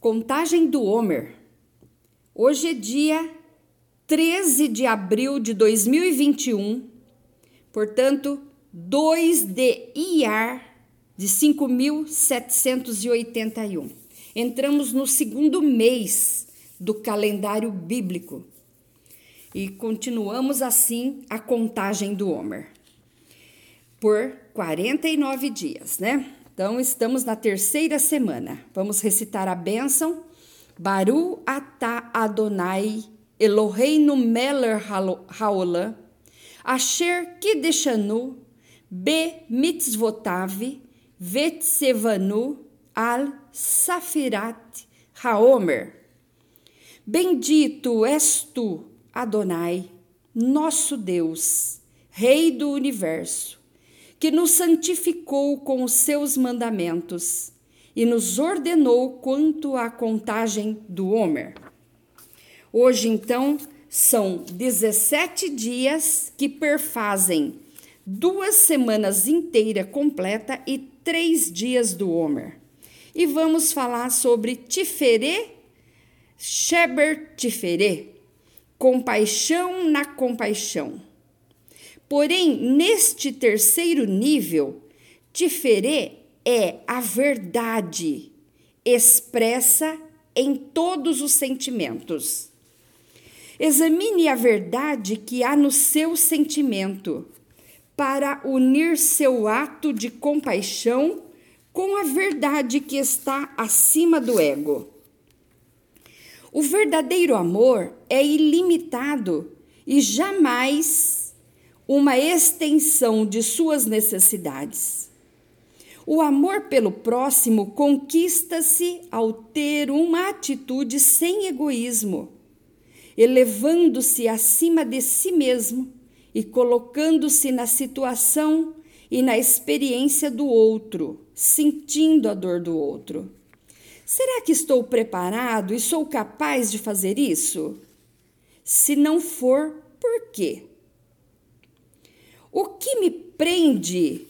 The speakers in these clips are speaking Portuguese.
Contagem do Homer. Hoje é dia 13 de abril de 2021, portanto, 2 de IAR de 5.781. Entramos no segundo mês do calendário bíblico e continuamos assim a contagem do Homer por 49 dias, né? Então, estamos na terceira semana. Vamos recitar a bênção. Baru atah Adonai Eloheinu Meller Haolam Asher Kideshanu Be Mitzvotav Vetsevanu Al Safirat Haomer Bendito és tu, Adonai, nosso Deus, Rei do universo que nos santificou com os seus mandamentos e nos ordenou quanto à contagem do Homer. Hoje, então, são 17 dias que perfazem duas semanas inteiras completa e três dias do Homer. E vamos falar sobre Tiferê, Sheber Tiferê, compaixão na compaixão. Porém, neste terceiro nível, Tiferê é a verdade expressa em todos os sentimentos. Examine a verdade que há no seu sentimento para unir seu ato de compaixão com a verdade que está acima do ego. O verdadeiro amor é ilimitado e jamais uma extensão de suas necessidades. O amor pelo próximo conquista-se ao ter uma atitude sem egoísmo, elevando-se acima de si mesmo e colocando-se na situação e na experiência do outro, sentindo a dor do outro. Será que estou preparado e sou capaz de fazer isso? Se não for, por quê? O que me prende?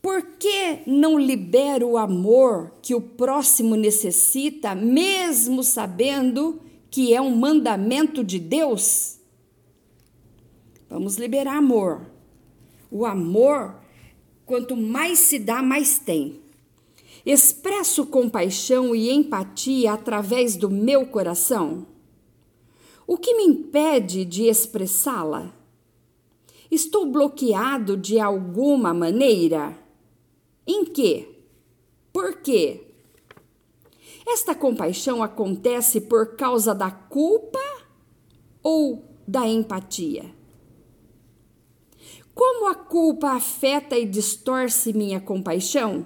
Por que não libero o amor que o próximo necessita, mesmo sabendo que é um mandamento de Deus? Vamos liberar amor. O amor, quanto mais se dá, mais tem. Expresso compaixão e empatia através do meu coração? O que me impede de expressá-la? Estou bloqueado de alguma maneira? Em que? Por quê? Esta compaixão acontece por causa da culpa ou da empatia? Como a culpa afeta e distorce minha compaixão?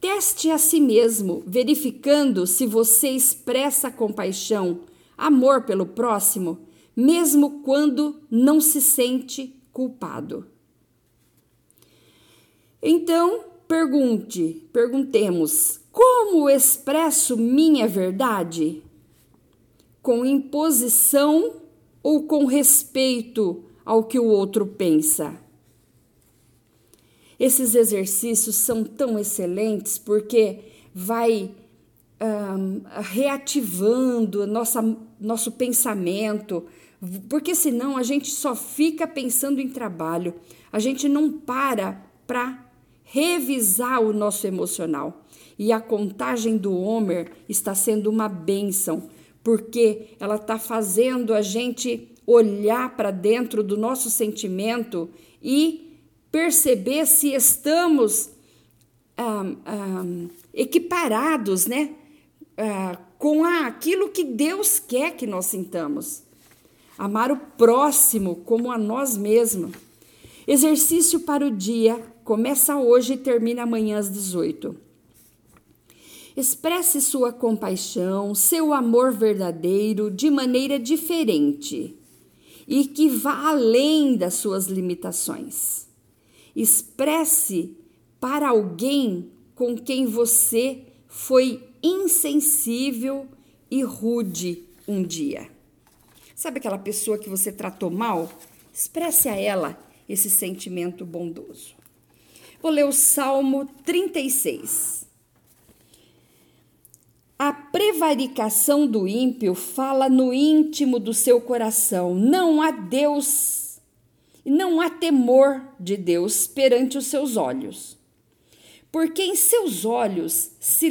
Teste a si mesmo, verificando se você expressa compaixão, amor pelo próximo mesmo quando não se sente culpado. Então, pergunte, perguntemos: como expresso minha verdade? Com imposição ou com respeito ao que o outro pensa? Esses exercícios são tão excelentes porque vai um, reativando nossa, nosso pensamento, porque senão a gente só fica pensando em trabalho, a gente não para para revisar o nosso emocional. E a contagem do Homer está sendo uma bênção, porque ela está fazendo a gente olhar para dentro do nosso sentimento e perceber se estamos um, um, equiparados, né? Uh, com aquilo que Deus quer que nós sintamos amar o próximo como a nós mesmos. Exercício para o dia começa hoje e termina amanhã às 18. Expresse sua compaixão, seu amor verdadeiro de maneira diferente e que vá além das suas limitações. Expresse para alguém com quem você foi insensível e rude um dia. Sabe aquela pessoa que você tratou mal? Expresse a ela esse sentimento bondoso. Vou ler o Salmo 36. A prevaricação do ímpio fala no íntimo do seu coração. Não há Deus, não há temor de Deus perante os seus olhos. Porque em seus olhos se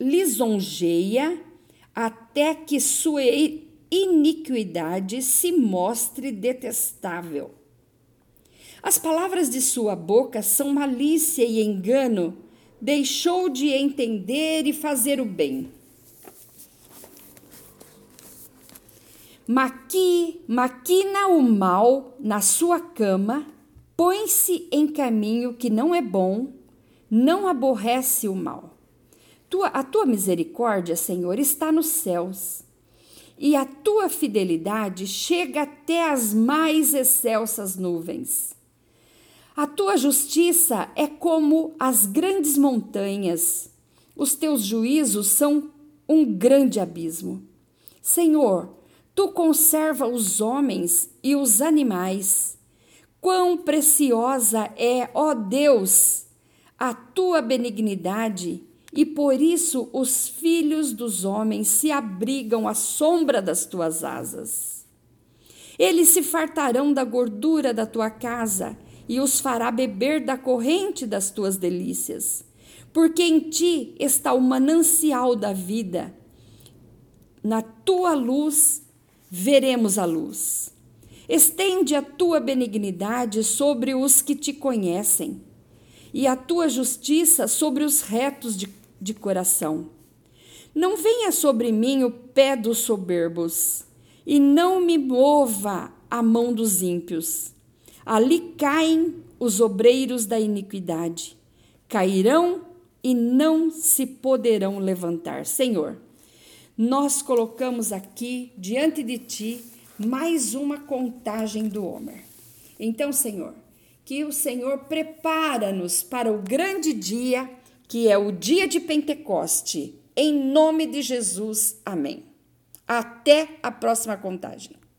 lisonjeia até que sua iniquidade se mostre detestável. As palavras de sua boca são malícia e engano deixou de entender e fazer o bem. Maqui, maquina o mal na sua cama, põe-se em caminho que não é bom, não aborrece o mal. Tua, a tua misericórdia, Senhor, está nos céus, e a tua fidelidade chega até as mais excelsas nuvens. A tua justiça é como as grandes montanhas, os teus juízos são um grande abismo. Senhor, tu conserva os homens e os animais. Quão preciosa é, ó Deus, a tua benignidade, e por isso os filhos dos homens se abrigam à sombra das tuas asas. Eles se fartarão da gordura da tua casa e os fará beber da corrente das tuas delícias. Porque em ti está o manancial da vida. Na tua luz veremos a luz. Estende a tua benignidade sobre os que te conhecem, e a tua justiça sobre os retos de, de coração. Não venha sobre mim o pé dos soberbos, e não me mova a mão dos ímpios Ali caem os obreiros da iniquidade, cairão e não se poderão levantar. Senhor, nós colocamos aqui diante de ti mais uma contagem do Homer. Então, Senhor, que o Senhor prepara-nos para o grande dia, que é o dia de Pentecoste. Em nome de Jesus, amém. Até a próxima contagem.